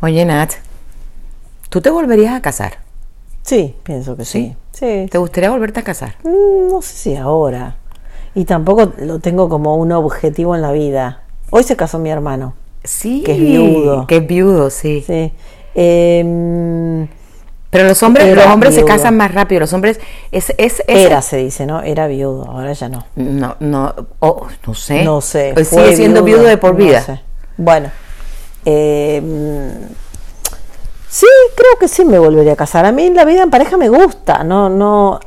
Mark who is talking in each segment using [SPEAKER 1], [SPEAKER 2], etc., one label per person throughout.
[SPEAKER 1] Oye, Nat, ¿tú te volverías a casar?
[SPEAKER 2] Sí, pienso que sí. Sí.
[SPEAKER 1] ¿Te gustaría volverte a casar?
[SPEAKER 2] Mm, No sé si ahora. Y tampoco lo tengo como un objetivo en la vida. Hoy se casó mi hermano.
[SPEAKER 1] Sí.
[SPEAKER 2] Que es viudo.
[SPEAKER 1] Que es viudo, sí.
[SPEAKER 2] Sí. Em,
[SPEAKER 1] Pero los hombres, los hombres se casan más rápido. Los hombres es, es, es-
[SPEAKER 2] era, se dice, ¿no? Era viudo, ahora ya no.
[SPEAKER 1] No, no, oh, no sé.
[SPEAKER 2] No sé. Fue
[SPEAKER 1] sigue siendo viudo, de por
[SPEAKER 2] no
[SPEAKER 1] vida.
[SPEAKER 2] sé. Bueno. Em, sí, creo que sí me volvería a casar. A mí la vida en pareja me gusta. No, no.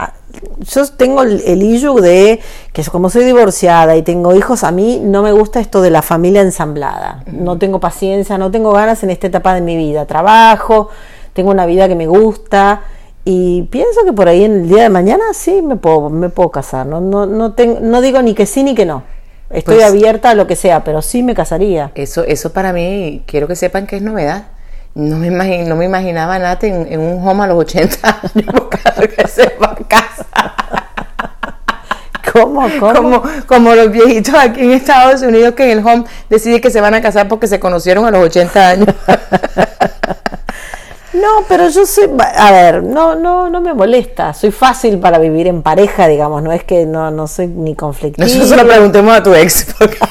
[SPEAKER 2] Yo tengo el, el issue de que como soy divorciada y tengo hijos, a mí no me gusta esto de la familia ensamblada. No tengo paciencia, no tengo ganas en esta etapa de mi vida. Trabajo, tengo una vida que me gusta y pienso que por ahí en el día de mañana sí me puedo, me puedo casar. No, no, no, tengo, no digo ni que sí ni que no. Estoy
[SPEAKER 1] Pues-
[SPEAKER 2] abierta a lo que sea, pero sí me casaría.
[SPEAKER 1] Eso, eso para mí, quiero que sepan que es novedad. No me, imagi- no me imaginaba nada en, en un home a los 80 años buscando que se va a casar.
[SPEAKER 2] ¿Cómo? ¿Cómo?
[SPEAKER 1] Como, como los viejitos aquí en Estados Unidos que en el home deciden que se van a casar porque se conocieron a los 80 años.
[SPEAKER 2] No, pero yo soy, a ver, no, no, no me molesta. Soy fácil para vivir en pareja, digamos. No es que no, no soy ni conflictiva.
[SPEAKER 1] Nosotros se lo preguntemos a tu ex. Porque,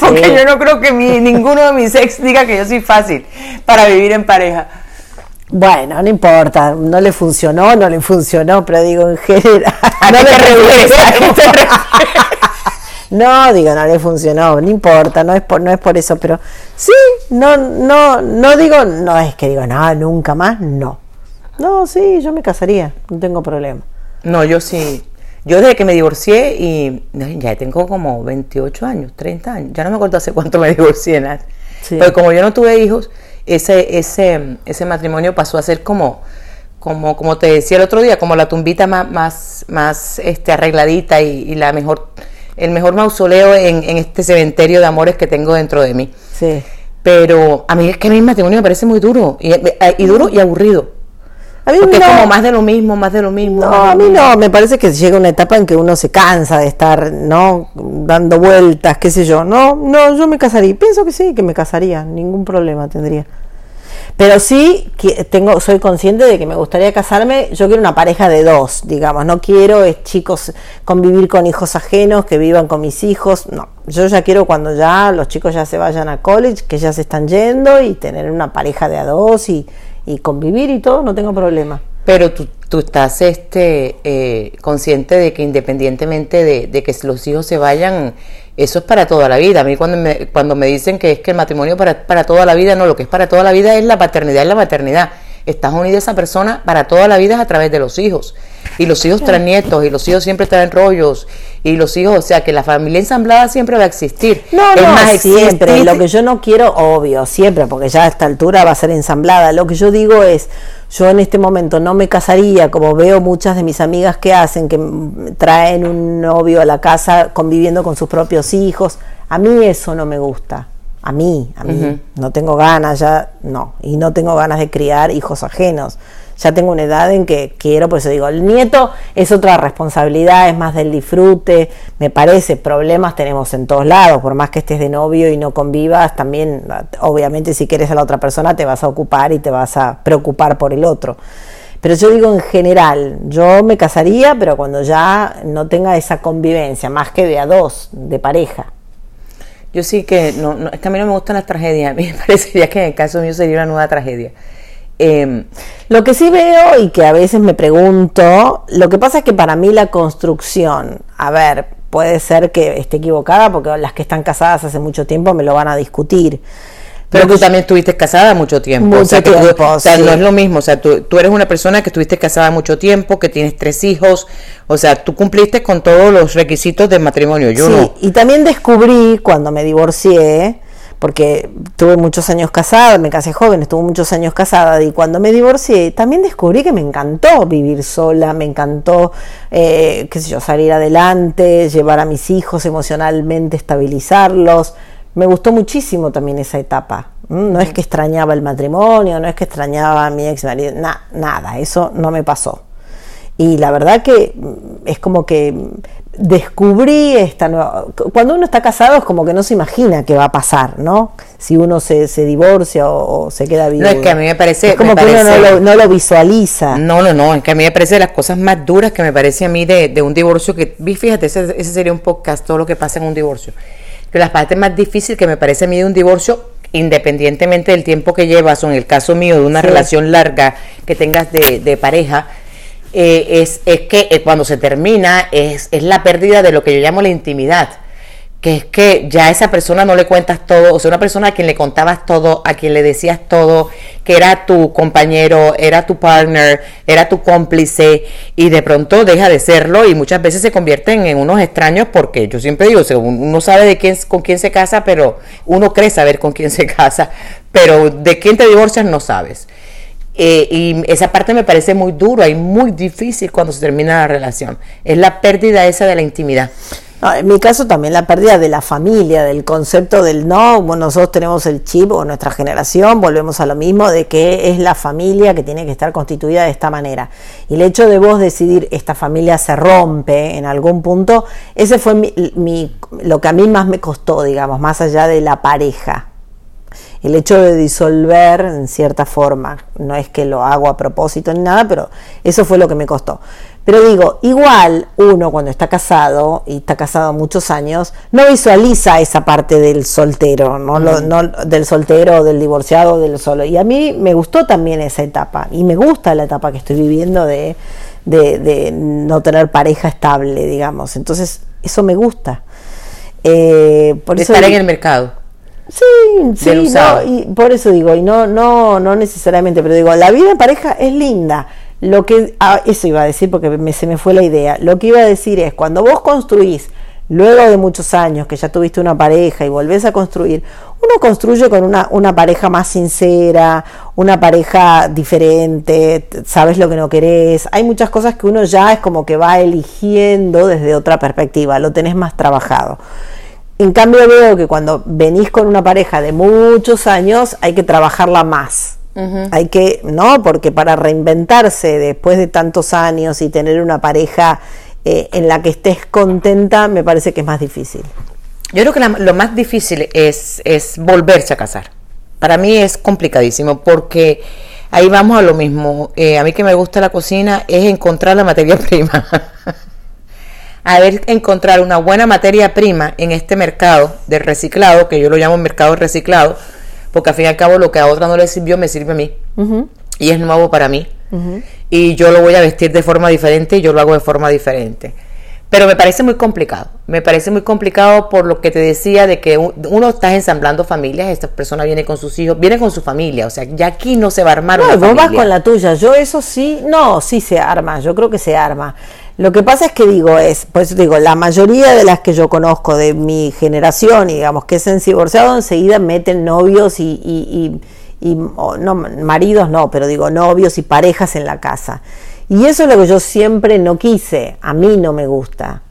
[SPEAKER 1] porque
[SPEAKER 2] Sí.
[SPEAKER 1] yo no creo que mi- ninguno de mis ex diga que yo soy fácil para vivir en pareja.
[SPEAKER 2] Bueno, no importa, no le funcionó, no le funcionó, pero digo en general.
[SPEAKER 1] ¿A
[SPEAKER 2] no
[SPEAKER 1] qué te refieres? ¿A qué te refieres?
[SPEAKER 2] No, digo, no le funcionó, no importa, no es por, no es por eso, pero sí, no, no, no digo, no es que digo, no, nunca más, no. No, sí, yo me casaría, no tengo problema.
[SPEAKER 1] No, yo sí. Yo desde que me divorcié y ya tengo como 28 años, 30 años. Ya no me acuerdo hace cuánto me divorcié, Nat.
[SPEAKER 2] Sí.
[SPEAKER 1] Pero como yo no tuve hijos, ese, ese, ese matrimonio pasó a ser como, como, como te decía el otro día, como la tumbita más, más, más este, arregladita y, y la mejor, el mejor mausoleo en, en este cementerio de amores que tengo dentro de mí.
[SPEAKER 2] Sí.
[SPEAKER 1] Pero a mí es que el matrimonio me parece muy duro, y, y duro y aburrido.
[SPEAKER 2] A mí
[SPEAKER 1] Porque
[SPEAKER 2] no.
[SPEAKER 1] es como más de lo mismo, más de lo mismo.
[SPEAKER 2] No, a mí no, me parece que llega una etapa en que uno se cansa de estar, ¿no? Dando vueltas, qué sé yo. No, no, yo me casaría. Pienso que sí, que me casaría, ningún problema tendría. Pero sí que tengo, soy consciente de que me gustaría casarme. Yo quiero una pareja de dos, digamos. No quiero es, chicos convivir con hijos ajenos, que vivan con mis hijos. No, yo ya quiero cuando ya los chicos ya se vayan a college, que ya se están yendo y tener una pareja de a dos y, y convivir y todo, no tengo problema.
[SPEAKER 1] Pero tú, tú estás este, eh, consciente de que independientemente de, de que los hijos se vayan, eso es para toda la vida. A mí cuando me, cuando me dicen que es que el matrimonio para, para toda la vida, no, lo que es para toda la vida es la paternidad y la maternidad. Estás unida a esa persona para toda la vida a través de los hijos. Y los hijos traen nietos, y los hijos siempre traen rollos, y los hijos, o sea que la familia ensamblada siempre va a existir.
[SPEAKER 2] No,
[SPEAKER 1] Es
[SPEAKER 2] no,
[SPEAKER 1] más,
[SPEAKER 2] siempre. Lo que yo no quiero, obvio, siempre, porque ya a esta altura va a ser ensamblada. Lo que yo digo es, yo en este momento no me casaría, como veo muchas de mis amigas que hacen, que traen un novio a la casa conviviendo con sus propios hijos. A mí eso no me gusta. A mí, a mí. No tengo ganas ya, no. Y no tengo ganas de criar hijos ajenos. Ya tengo una edad en que quiero, pues digo, el nieto es otra responsabilidad, es más del disfrute, me parece, problemas tenemos en todos lados, por más que estés de novio y no convivas, también, obviamente, si quieres a la otra persona, te vas a ocupar y te vas a preocupar por el otro. Pero yo digo en general, yo me casaría, pero cuando ya no tenga esa convivencia, más que de a dos, de pareja.
[SPEAKER 1] Yo sí que, no, no, es que a mí no me gustan las tragedias, a mí me parecería que en el caso mío sería una nueva tragedia. Eh,
[SPEAKER 2] Lo que sí veo y que a veces me pregunto, lo que pasa es que para mí la construcción, a ver, puede ser que esté equivocada porque las que están casadas hace mucho tiempo me lo van a discutir.
[SPEAKER 1] pero
[SPEAKER 2] que
[SPEAKER 1] tú también estuviste casada mucho tiempo.
[SPEAKER 2] Mucho
[SPEAKER 1] o sea, que tú-
[SPEAKER 2] tiempo,
[SPEAKER 1] o sea,
[SPEAKER 2] sí.
[SPEAKER 1] no es lo mismo. O sea, tú, tú eres una persona que estuviste casada mucho tiempo, que tienes tres hijos. O sea, tú cumpliste con todos los requisitos del matrimonio. Yo
[SPEAKER 2] sí,
[SPEAKER 1] no.
[SPEAKER 2] y también descubrí cuando me divorcié, porque tuve muchos años casada, me casé joven, estuve muchos años casada, y cuando me divorcié también descubrí que me encantó vivir sola, me encantó, eh, qué sé yo, salir adelante, llevar a mis hijos emocionalmente, estabilizarlos. Me gustó muchísimo también esa etapa. No es que extrañaba el matrimonio, no es que extrañaba a mi ex marido, na- nada, eso no me pasó. Y la verdad que es como que descubrí esta nueva... Cuando uno está casado es como que no se imagina qué va a pasar, ¿no? Si uno se, se divorcia o, se queda vivo.
[SPEAKER 1] No, es que a mí me parece...
[SPEAKER 2] Es como que uno no lo, no lo, visualiza.
[SPEAKER 1] No, no, no, es que a mí me parece de las cosas más duras que me parece a mí de, de un divorcio, que fíjate, ese, ese, sería un podcast, todo lo que pasa en un divorcio. Pero las partes más difíciles que me parece a mí de un divorcio, independientemente del tiempo que llevas, o en el caso mío de una sí. relación larga que tengas de, de pareja, eh, es, es, que eh, cuando se termina es, es, la pérdida de lo que yo llamo la intimidad, que es que ya a esa persona no le cuentas todo, o sea, una persona a quien le contabas todo, a quien le decías todo, que era tu compañero, era tu partner, era tu cómplice, y de pronto deja de serlo y muchas veces se convierten en unos extraños porque yo siempre digo, uno sabe de quién, con quién se casa, pero uno cree saber con quién se casa, pero de quién te divorcias no sabes. Eh, y esa parte me parece muy dura y muy difícil cuando se termina la relación. Es la pérdida esa de la intimidad.
[SPEAKER 2] En mi caso también la pérdida de la familia, del concepto del no, nosotros tenemos el chip o nuestra generación, volvemos a lo mismo, de que es la familia que tiene que estar constituida de esta manera. Y el hecho de vos decidir esta familia se rompe en algún punto, ese fue mi, lo que a mí más me costó, digamos, más allá de la pareja el hecho de disolver en cierta forma, no es que lo hago a propósito ni nada, pero eso fue lo que me costó. Pero digo, igual uno cuando está casado, y está casado muchos años, no visualiza esa parte del soltero, no, lo, no del soltero, del divorciado, del solo. Y a mí me gustó también esa etapa, y me gusta la etapa que estoy viviendo de, de, de no tener pareja estable, digamos. Entonces, eso me gusta.
[SPEAKER 1] Eh, por de eso estar en el mercado.
[SPEAKER 2] Sí, sí, no, y por eso digo, y no, no, no necesariamente, pero digo, la vida en pareja es linda. Lo que, ah, eso iba a decir porque me, se me fue la idea. Lo que iba a decir es, cuando vos construís, luego de muchos años que ya tuviste una pareja y volvés a construir, uno construye con una, una pareja más sincera, una pareja diferente, sabes lo que no querés. Hay muchas cosas que uno ya es como que va eligiendo desde otra perspectiva, lo tenés más trabajado. En cambio veo que cuando venís con una pareja de muchos años hay que trabajarla más. Uh -huh. Hay que, ¿no? Porque para reinventarse después de tantos años y tener una pareja eh, en la que estés contenta, me parece que es más difícil.
[SPEAKER 1] Yo creo que la, lo más difícil es, es volverse a casar. Para mí es complicadísimo porque ahí vamos a lo mismo. Eh, a mí que me gusta la cocina es encontrar la materia prima. A ver encontrar una buena materia prima en este mercado de reciclado, que yo lo llamo mercado reciclado, porque al fin y al cabo lo que a otra no le sirvió me sirve a mí. Uh -huh. Y es nuevo para mí. Uh -huh. Y yo lo voy a vestir de forma diferente y yo lo hago de forma diferente. Pero me parece muy complicado. Me parece muy complicado por lo que te decía de que uno está ensamblando familias, esta persona viene con sus hijos, viene con su familia, o sea, ya aquí no se va a armar
[SPEAKER 2] no,
[SPEAKER 1] una
[SPEAKER 2] vos
[SPEAKER 1] familia.
[SPEAKER 2] vas con la tuya. Yo eso sí, no, sí se arma, yo creo que se arma. Lo que pasa es que digo, es, pues digo, la mayoría de las que yo conozco de mi generación, digamos, que se han divorciado, enseguida meten novios y, y, y, y oh, no, maridos no, pero digo, novios y parejas en la casa. Y eso es lo que yo siempre no quise, a mí no me gusta.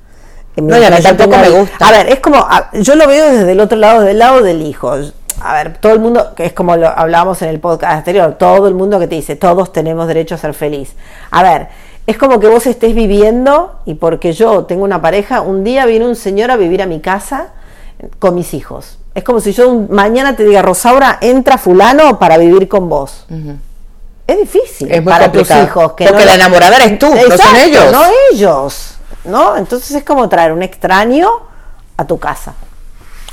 [SPEAKER 1] No, y a mí tampoco me gusta.
[SPEAKER 2] A ver, es como, yo lo veo desde el otro lado, del lado del hijo. A ver, todo el mundo, que es como lo hablábamos en el podcast anterior, todo el mundo que te dice, todos tenemos derecho a ser feliz. A ver, es como que vos estés viviendo y porque yo tengo una pareja, un día viene un señor a vivir a mi casa con mis hijos. Es como si yo un, mañana te diga, Rosaura, entra fulano para vivir con vos. Uh -huh. Es difícil
[SPEAKER 1] es muy
[SPEAKER 2] para
[SPEAKER 1] complicado.
[SPEAKER 2] tus hijos.
[SPEAKER 1] Que Porque no la enamorada eres tú, Exacto, no son ellos.
[SPEAKER 2] No ellos. ¿no? Entonces es como traer un extraño a tu casa.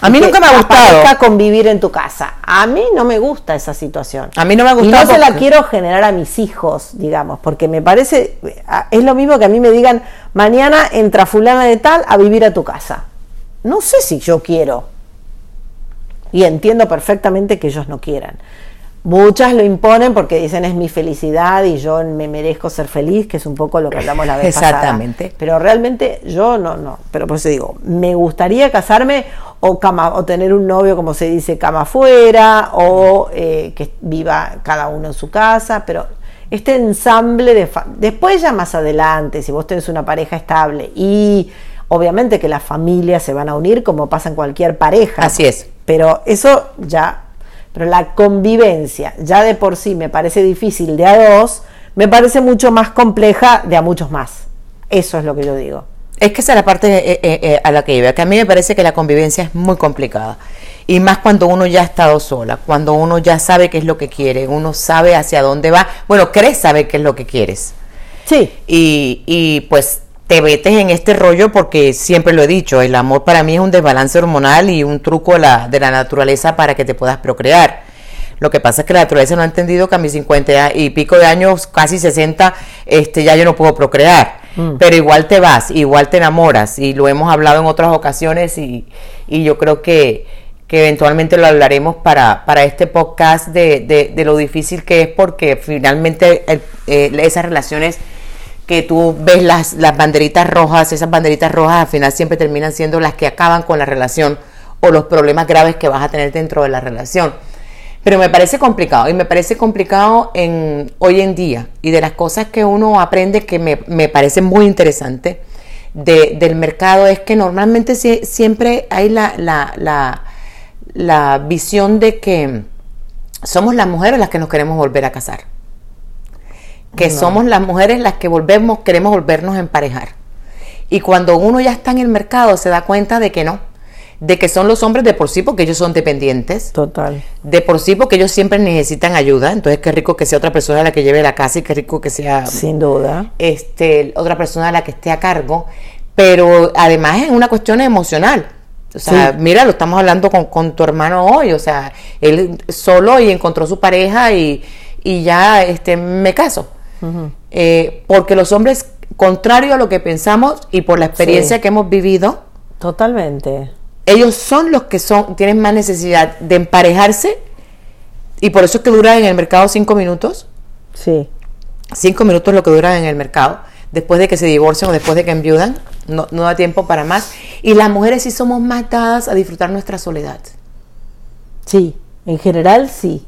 [SPEAKER 1] A mí nunca me ha gustado
[SPEAKER 2] convivir en tu casa. A mí no me gusta esa situación.
[SPEAKER 1] A mí no me ha gustado.
[SPEAKER 2] Y no se la quiero generar a mis hijos, digamos, porque me parece es lo mismo que a mí me digan mañana entra fulana de tal a vivir a tu casa. No sé si yo quiero. Y entiendo perfectamente que ellos no quieran. Muchas lo imponen porque dicen es mi felicidad y yo me merezco ser feliz, que es un poco lo que hablamos la vez
[SPEAKER 1] Exactamente.
[SPEAKER 2] pasada. Pero realmente yo no, no. Pero por eso digo, me gustaría casarme o, cama, o tener un novio, como se dice, cama afuera, o eh, que viva cada uno en su casa, pero este ensamble de... Después ya más adelante, si vos tenés una pareja estable y obviamente que las familias se van a unir como pasa en cualquier pareja.
[SPEAKER 1] Así es.
[SPEAKER 2] Pero eso ya pero la convivencia ya de por sí me parece difícil de a dos, me parece mucho más compleja de a muchos más. Eso es lo que yo digo.
[SPEAKER 1] Es que esa es la parte eh, eh, eh, a la que iba, que a mí me parece que la convivencia es muy complicada. Y más cuando uno ya ha estado sola, cuando uno ya sabe qué es lo que quiere, uno sabe hacia dónde va. Bueno, crees saber qué es lo que quieres.
[SPEAKER 2] Sí.
[SPEAKER 1] Y, y pues te metes en este rollo porque siempre lo he dicho, el amor para mí es un desbalance hormonal y un truco de la, de la naturaleza para que te puedas procrear. Lo que pasa es que la naturaleza no ha entendido que a mis 50 y pico de años, casi 60, este, ya yo no puedo procrear. Mm. Pero igual te vas, igual te enamoras. Y lo hemos hablado en otras ocasiones y, y yo creo que, que eventualmente lo hablaremos para, para este podcast de, de, de lo difícil que es porque finalmente el, eh, esas relaciones que tú ves las, las banderitas rojas, esas banderitas rojas al final siempre terminan siendo las que acaban con la relación o los problemas graves que vas a tener dentro de la relación. Pero me parece complicado y me parece complicado en, hoy en día y de las cosas que uno aprende que me, me parece muy interesante de, del mercado es que normalmente siempre hay la, la, la, la visión de que somos las mujeres las que nos queremos volver a casar. Que somos las mujeres las que volvemos, queremos volvernos a emparejar. Y cuando uno ya está en el mercado se da cuenta de que no, de que son los hombres de por sí porque ellos son dependientes.
[SPEAKER 2] Total.
[SPEAKER 1] De por sí porque ellos siempre necesitan ayuda. Entonces qué rico que sea otra persona la que lleve la casa y qué rico que sea...
[SPEAKER 2] Sin duda.
[SPEAKER 1] Este, otra persona la que esté a cargo. Pero además es una cuestión emocional. O sea, mira, lo estamos hablando con, con, tu hermano hoy. O sea, él solo y encontró su pareja y, y ya este, me caso. Uh -huh. eh, porque los hombres, contrario a lo que pensamos y por la experiencia sí. que hemos vivido,
[SPEAKER 2] totalmente
[SPEAKER 1] ellos son los que son, tienen más necesidad de emparejarse y por eso es que duran en el mercado cinco minutos.
[SPEAKER 2] Sí.
[SPEAKER 1] Cinco minutos es lo que duran en el mercado. Después de que se divorcian o después de que enviudan, no, no da tiempo para más. Y las mujeres sí somos más dadas a disfrutar nuestra soledad.
[SPEAKER 2] Sí, en general sí.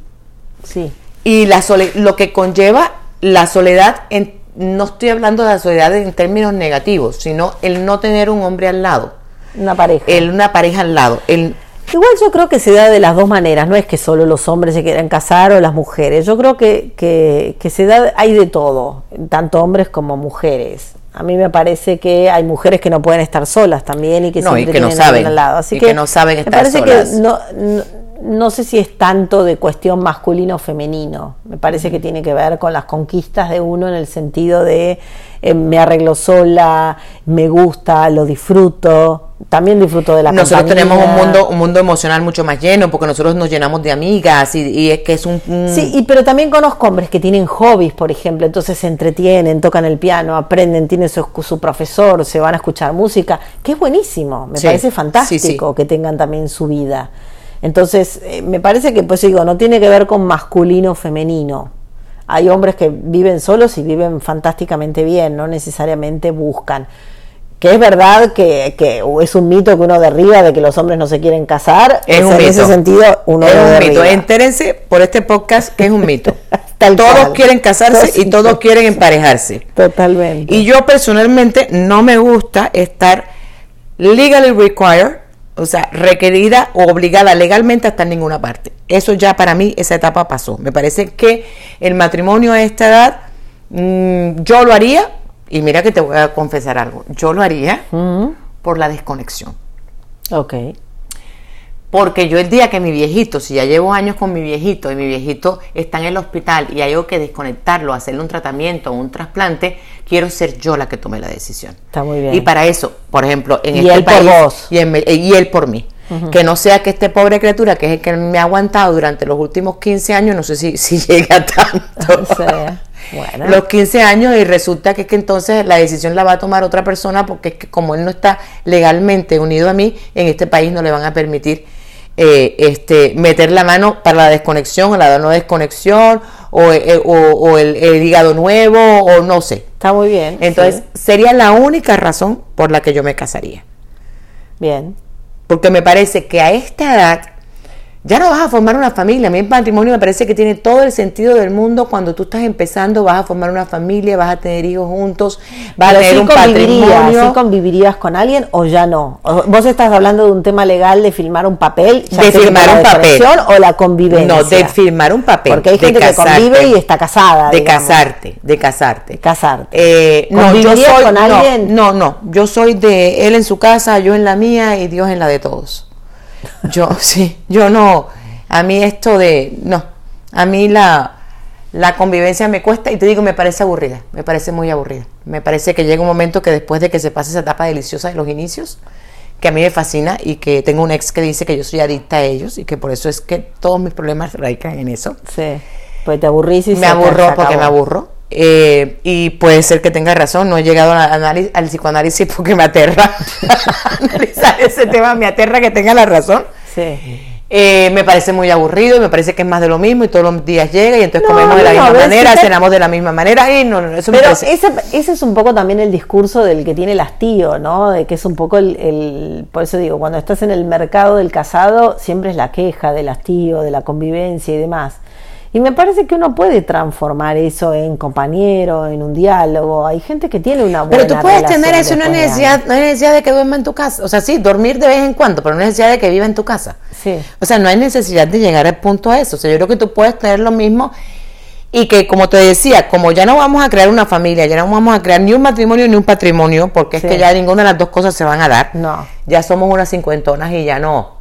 [SPEAKER 2] Sí.
[SPEAKER 1] Y la sole lo que conlleva la soledad, en, no estoy hablando de la soledad en términos negativos, sino el no tener un hombre al lado
[SPEAKER 2] una pareja.
[SPEAKER 1] El, una pareja al lado. El,
[SPEAKER 2] Igual yo creo que se da de las dos maneras, no es que solo los hombres se quieran casar o las mujeres, yo creo que, que, que se da, hay de todo, tanto hombres como mujeres. A mí me parece que hay mujeres que no pueden estar solas también y que
[SPEAKER 1] no,
[SPEAKER 2] siempre
[SPEAKER 1] y que
[SPEAKER 2] tienen
[SPEAKER 1] no saben,
[SPEAKER 2] al lado. Así
[SPEAKER 1] y
[SPEAKER 2] que,
[SPEAKER 1] que no saben estar
[SPEAKER 2] me parece
[SPEAKER 1] solas.
[SPEAKER 2] que no, no, no, sé si es tanto de cuestión masculino o femenino. Me parece que tiene que ver con las conquistas de uno en el sentido de eh, me arreglo sola, me gusta, lo disfruto. También disfruto de la
[SPEAKER 1] Nosotros
[SPEAKER 2] compañía.
[SPEAKER 1] tenemos un mundo, un mundo emocional mucho más lleno porque nosotros nos llenamos de amigas y, y es que es un, un,
[SPEAKER 2] Sí, y, pero también conozco hombres que tienen hobbies, por ejemplo, entonces se entretienen, tocan el piano, aprenden, tienen su, su profesor, se van a escuchar música, que es buenísimo, me
[SPEAKER 1] Sí,
[SPEAKER 2] parece fantástico
[SPEAKER 1] sí, sí.
[SPEAKER 2] que tengan también su vida. Entonces, eh, me parece que, pues digo, no tiene que ver con masculino o femenino. Hay hombres que viven solos y viven fantásticamente bien, no necesariamente buscan. Que es verdad que, que es un mito que uno derriba de que los hombres no se quieren casar.
[SPEAKER 1] Es un
[SPEAKER 2] en ese sentido, uno
[SPEAKER 1] es
[SPEAKER 2] lo
[SPEAKER 1] un
[SPEAKER 2] derriba.
[SPEAKER 1] mito. Entérense por este podcast que es un mito.
[SPEAKER 2] Tal
[SPEAKER 1] todos
[SPEAKER 2] cual.
[SPEAKER 1] quieren casarse y todos quieren emparejarse.
[SPEAKER 2] Totalmente.
[SPEAKER 1] Y yo personalmente no me gusta estar legally required, o sea, requerida o obligada legalmente a estar en ninguna parte. Eso ya para mí, esa etapa pasó. Me parece que el matrimonio a esta edad, mmm, yo lo haría, y mira que te voy a confesar algo, yo lo haría por la desconexión.
[SPEAKER 2] Ok.
[SPEAKER 1] Porque yo el día que mi viejito, si ya llevo años con mi viejito y mi viejito está en el hospital y hay que desconectarlo, hacerle un tratamiento o un trasplante, quiero ser yo la que tome la decisión.
[SPEAKER 2] Está muy bien.
[SPEAKER 1] Y para eso, por ejemplo, en
[SPEAKER 2] Y
[SPEAKER 1] este
[SPEAKER 2] él por
[SPEAKER 1] país
[SPEAKER 2] vos.
[SPEAKER 1] Y, en- y él por mí. Que no sea que este pobre criatura, que es el que me ha aguantado durante los últimos 15 años, no sé si, si llega tanto.
[SPEAKER 2] Sí. Bueno.
[SPEAKER 1] Los 15 años y resulta que, es que entonces la decisión la va a tomar otra persona porque es que como él no está legalmente unido a mí, en este país no le van a permitir eh, este, meter la mano para la desconexión o la no desconexión o, eh, o, o el, el hígado nuevo o no sé.
[SPEAKER 2] Está muy bien.
[SPEAKER 1] Entonces
[SPEAKER 2] sí.
[SPEAKER 1] sería la única razón por la que yo me casaría.
[SPEAKER 2] Bien.
[SPEAKER 1] Porque me parece que a esta edad ya no vas a formar una familia. A mí el matrimonio me parece que tiene todo el sentido del mundo. Cuando tú estás empezando, vas a formar una familia, vas a tener hijos juntos, vas a tener un patrimonio.
[SPEAKER 2] ¿Sí convivirías con alguien o ya no? Vos estás hablando de un tema legal de firmar un papel,
[SPEAKER 1] de firmar un papel
[SPEAKER 2] o la convivencia.
[SPEAKER 1] No, de firmar un papel.
[SPEAKER 2] Porque hay gente que convive y está casada.
[SPEAKER 1] De casarte, de casarte.
[SPEAKER 2] Casarte.
[SPEAKER 1] Eh, no, yo soy con alguien. No, no, yo soy de él en su casa, yo en la mía y Dios en la de todos. Yo, sí, yo no, a mí esto de, no, a mí la, la convivencia me cuesta y te digo, me parece aburrida, me parece muy aburrida. Me parece que llega un momento que después de que se pase esa etapa deliciosa de los inicios, que a mí me fascina y que tengo un ex que dice que yo soy adicta a ellos y que por eso es que todos mis problemas radican en eso.
[SPEAKER 2] Sí, pues te aburrís y
[SPEAKER 1] Me aburro porque me aburro. Eh, y puede ser que tenga razón, no he llegado al psicoanálisis porque me aterra analizar ese tema, me aterra que tenga la razón. Eh, me parece muy aburrido y me parece que es más de lo mismo y todos los días llega y entonces comemos de la misma manera, cenamos de la misma manera y no, eso
[SPEAKER 2] Pero ese, ese, es un poco también el discurso del que tiene el hastío, ¿no? De que es un poco el, el, por eso digo, cuando estás en el mercado del casado siempre es la queja del hastío, de la convivencia y demás. Y me parece que uno puede transformar eso en compañero, en un diálogo. Hay gente que tiene una buena
[SPEAKER 1] Pero tú puedes tener eso, una necesidad, no hay necesidad de que duerma en tu casa. O sea, sí, dormir de vez en cuando, pero no hay necesidad de que viva en tu casa.
[SPEAKER 2] Sí.
[SPEAKER 1] O sea, no hay necesidad de llegar al punto a eso. O sea, yo creo que tú puedes tener lo mismo y que, como te decía, como ya no vamos a crear una familia, ya no vamos a crear ni un matrimonio ni un patrimonio, porque es que ya ninguna de las dos cosas se van a dar.
[SPEAKER 2] No.
[SPEAKER 1] Ya somos unas cincuentonas y ya no.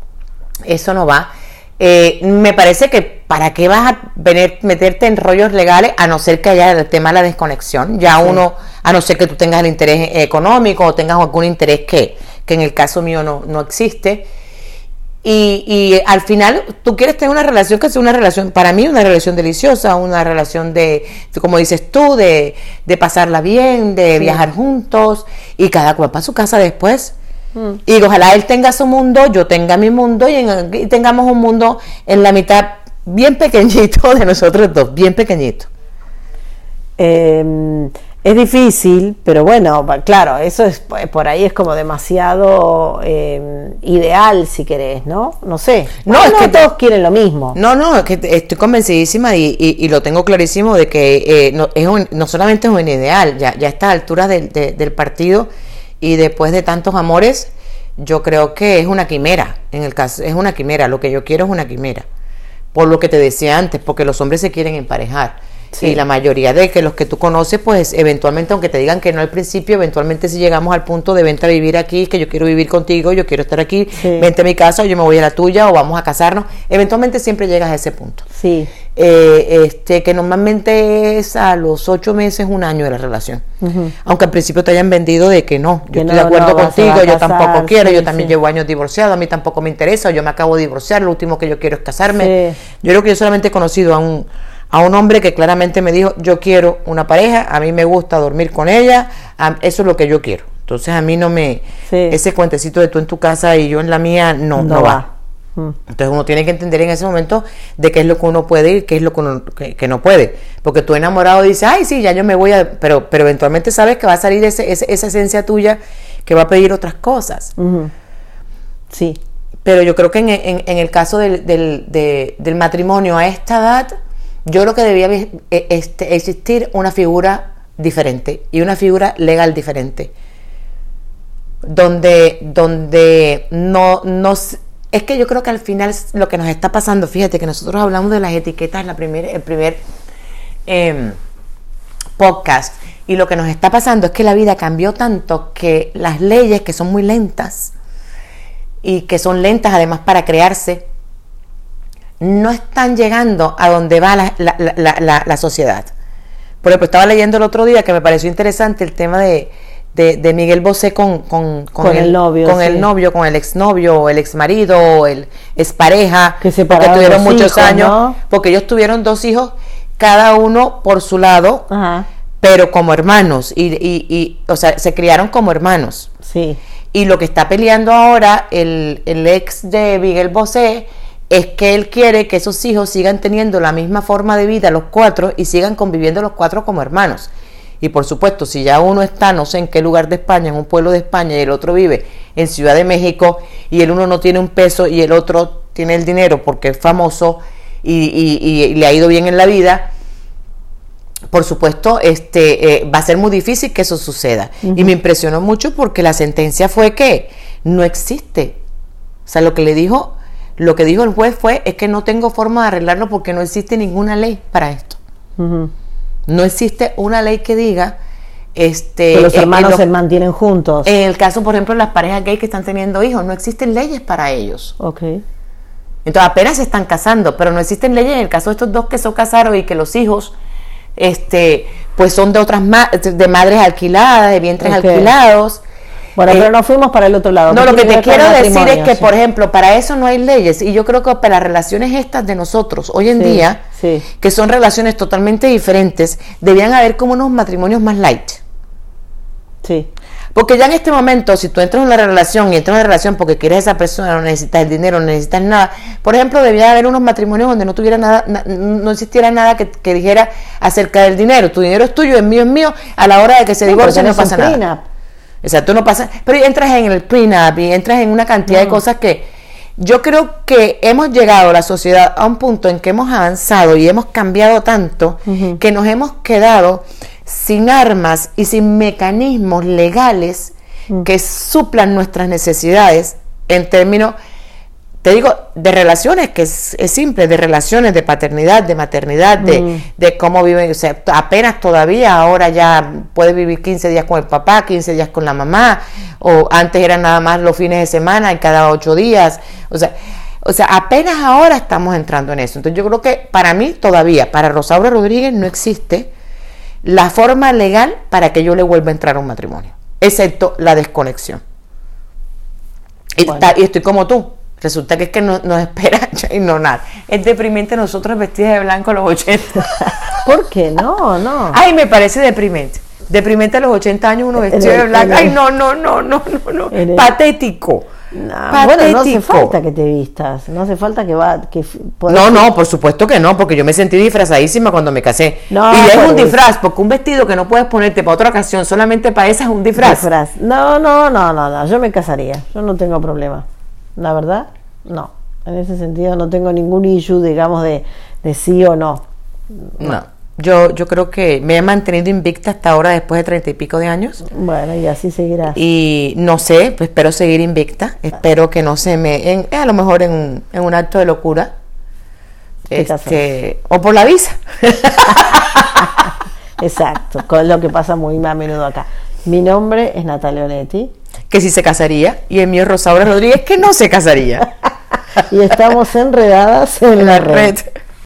[SPEAKER 1] Eso no va. Eh, me parece que para qué vas a venir, meterte en rollos legales a no ser que haya el tema de la desconexión. Ya uno, a no ser que tú tengas el interés económico o tengas algún interés que, que en el caso mío no, no existe. Y, y, al final tú quieres tener una relación que sea una relación, para mí una relación deliciosa, una relación de, como dices tú, de, de pasarla bien, de viajar juntos y cada cual para su casa después. Y ojalá él tenga su mundo, yo tenga mi mundo y, tengamos un mundo en la mitad bien pequeñito de nosotros dos, bien pequeñito.
[SPEAKER 2] Em, es difícil, pero bueno, claro, eso es por ahí es como demasiado em, ideal, si querés, ¿no? No sé. No, es que todos quieren lo mismo.
[SPEAKER 1] No, no, es que estoy convencidísima y, lo tengo clarísimo de que eh, no, es no solamente es un ideal, ya, ya a estas alturas del partido y después de tantos amores, yo creo que es una quimera, en el caso, es una quimera, lo que yo quiero es una quimera, por lo que te decía antes, porque los hombres se quieren emparejar. Y la mayoría de que los que tú conoces, pues eventualmente, aunque te digan que no al principio, eventualmente si llegamos al punto de vente a vivir aquí, que yo quiero vivir contigo, yo quiero estar aquí, vente a mi casa o yo me voy a la tuya o vamos a casarnos, eventualmente siempre llegas a ese punto.
[SPEAKER 2] Sí.
[SPEAKER 1] Eh, este, que normalmente es a los ocho meses, un año de la relación. Aunque al principio te hayan vendido de que no, yo estoy de acuerdo contigo, yo tampoco quiero, yo también llevo años divorciado, a mí tampoco me interesa, yo me acabo de divorciar, lo último que yo quiero es casarme. Yo creo que yo solamente he conocido a un a un hombre que claramente me dijo, yo quiero una pareja, a mí me gusta dormir con ella, eso es lo que yo quiero. Entonces a mí no me, ese cuentecito de tú en tu casa y yo en la mía, no, no, va. Mm. Entonces uno tiene que entender en ese momento de qué es lo que uno puede y qué es lo que, uno, que, no puede. Porque tú enamorado dices, ay, sí, ya yo me voy a... Pero, pero eventualmente sabes que va a salir ese, esa esencia tuya que va a pedir otras cosas.
[SPEAKER 2] Sí.
[SPEAKER 1] Pero yo creo que en, en, el caso del, del, del matrimonio a esta edad yo creo que debía e, este, existir una figura diferente y una figura legal diferente. Donde, donde no, nos es que yo creo que al final lo que nos está pasando, fíjate que nosotros hablamos de las etiquetas en la primer, el primer em, podcast y lo que nos está pasando es que la vida cambió tanto que las leyes que son muy lentas y que son lentas además para crearse, no están llegando a donde va la, la, la, sociedad. Por ejemplo, estaba leyendo el otro día que me pareció interesante el tema de, de, Miguel Bosé con, con,
[SPEAKER 2] con, el, novio.
[SPEAKER 1] Con el novio, con el exnovio, el exmarido, el expareja,
[SPEAKER 2] que se
[SPEAKER 1] porque tuvieron muchos años, porque ellos tuvieron dos hijos, cada uno por su lado, pero como hermanos, y, y, y, o sea, se criaron como hermanos.
[SPEAKER 2] Sí.
[SPEAKER 1] Y lo que está peleando ahora el, el ex de Miguel Bosé es que él quiere que esos hijos sigan teniendo la misma forma de vida los cuatro y sigan conviviendo los cuatro como hermanos. Y por supuesto, si ya uno está, no sé en qué lugar de España, en un pueblo de España, y el otro vive en Ciudad de México, y el uno no tiene un peso y el otro tiene el dinero porque es famoso y, le ha ido bien en la vida, por supuesto, este, eh, va a ser muy difícil que eso suceda. Y me impresionó mucho porque la sentencia fue que no existe. O sea, lo que le dijo, lo que dijo el juez fue es que no tengo forma de arreglarlo porque no existe ninguna ley para esto. No existe una ley que diga este,
[SPEAKER 2] que los hermanos se mantienen juntos.
[SPEAKER 1] En el caso, por ejemplo, de las parejas gays que están teniendo hijos, no existen leyes para ellos.
[SPEAKER 2] Ok.
[SPEAKER 1] Entonces apenas se están casando, pero no existen leyes en el caso de estos dos que son casados y que los hijos, este, pues son de otras de madres alquiladas, de vientres alquilados.
[SPEAKER 2] Bueno, pero eh, no fuimos para el otro lado.
[SPEAKER 1] No, lo que te quiero decir es que, por ejemplo, para eso no hay leyes. Y yo creo que para las relaciones estas de nosotros, hoy en día, que son relaciones totalmente diferentes, debían haber como unos matrimonios más light.
[SPEAKER 2] Sí.
[SPEAKER 1] Porque ya en este momento, si tú entras en una relación y entras en una relación porque quieres a esa persona, no necesitas el dinero, no necesitas nada. Por ejemplo, debía haber unos matrimonios donde no tuviera nada, no existiera nada que, dijera acerca del dinero. Tu dinero es tuyo, el mío es mío. A la hora de que se divorcie no pasa nada. Exacto, no pasa. Pero entras en el prenup y entras en una cantidad de cosas que yo creo que hemos llegado la sociedad a un punto en que hemos avanzado y hemos cambiado tanto que nos hemos quedado sin armas y sin mecanismos legales mm. que suplan nuestras necesidades en términos, te digo, de relaciones, que es, simple, de relaciones, de paternidad, de maternidad, de, mm. de, cómo viven, o sea, apenas todavía ahora ya puedes vivir 15 días con el papá, 15 días con la mamá, o antes eran nada más los fines de semana y cada ocho días, o sea, o sea, apenas ahora estamos entrando en eso. Entonces yo creo que para mí todavía, para Rosaura Rodríguez no existe la forma legal para que yo le vuelva a entrar a un matrimonio, excepto la desconexión. Y, estoy como tú. Resulta que es que nos no espera y no nada. Es deprimente nosotros vestidas de blanco a los 80.
[SPEAKER 2] ¿Por qué? No, no.
[SPEAKER 1] Ay, me parece deprimente. Deprimente a los 80 años uno vestido de blanco. Ay, no, no, no, no, no, no. Patético.
[SPEAKER 2] No, bueno, no hace falta que te vistas, no hace falta que va que
[SPEAKER 1] No, no, por supuesto que no, porque yo me sentí disfrazadísima cuando me casé. y es un disfraz, porque un vestido que no puedes ponerte para otra ocasión, solamente para esa es un disfraz.
[SPEAKER 2] No, no, no, no, no, yo me casaría, yo no tengo problema. La verdad, no. En ese sentido no tengo ningún issue, digamos, de, de sí o no.
[SPEAKER 1] no. Yo, yo creo que me he mantenido invicta hasta ahora después de treinta y pico de años.
[SPEAKER 2] Bueno, y así seguirás.
[SPEAKER 1] Y no sé, pues espero seguir invicta. Espero que no se me. En, a lo mejor en, en un acto de locura. Este, o por la visa.
[SPEAKER 2] Exacto, con lo que pasa muy a menudo acá. Mi nombre es Natalia Onetti.
[SPEAKER 1] Que si se casaría. Y el mío Rosaura Rodríguez, que no se casaría.
[SPEAKER 2] y estamos enredadas en la red.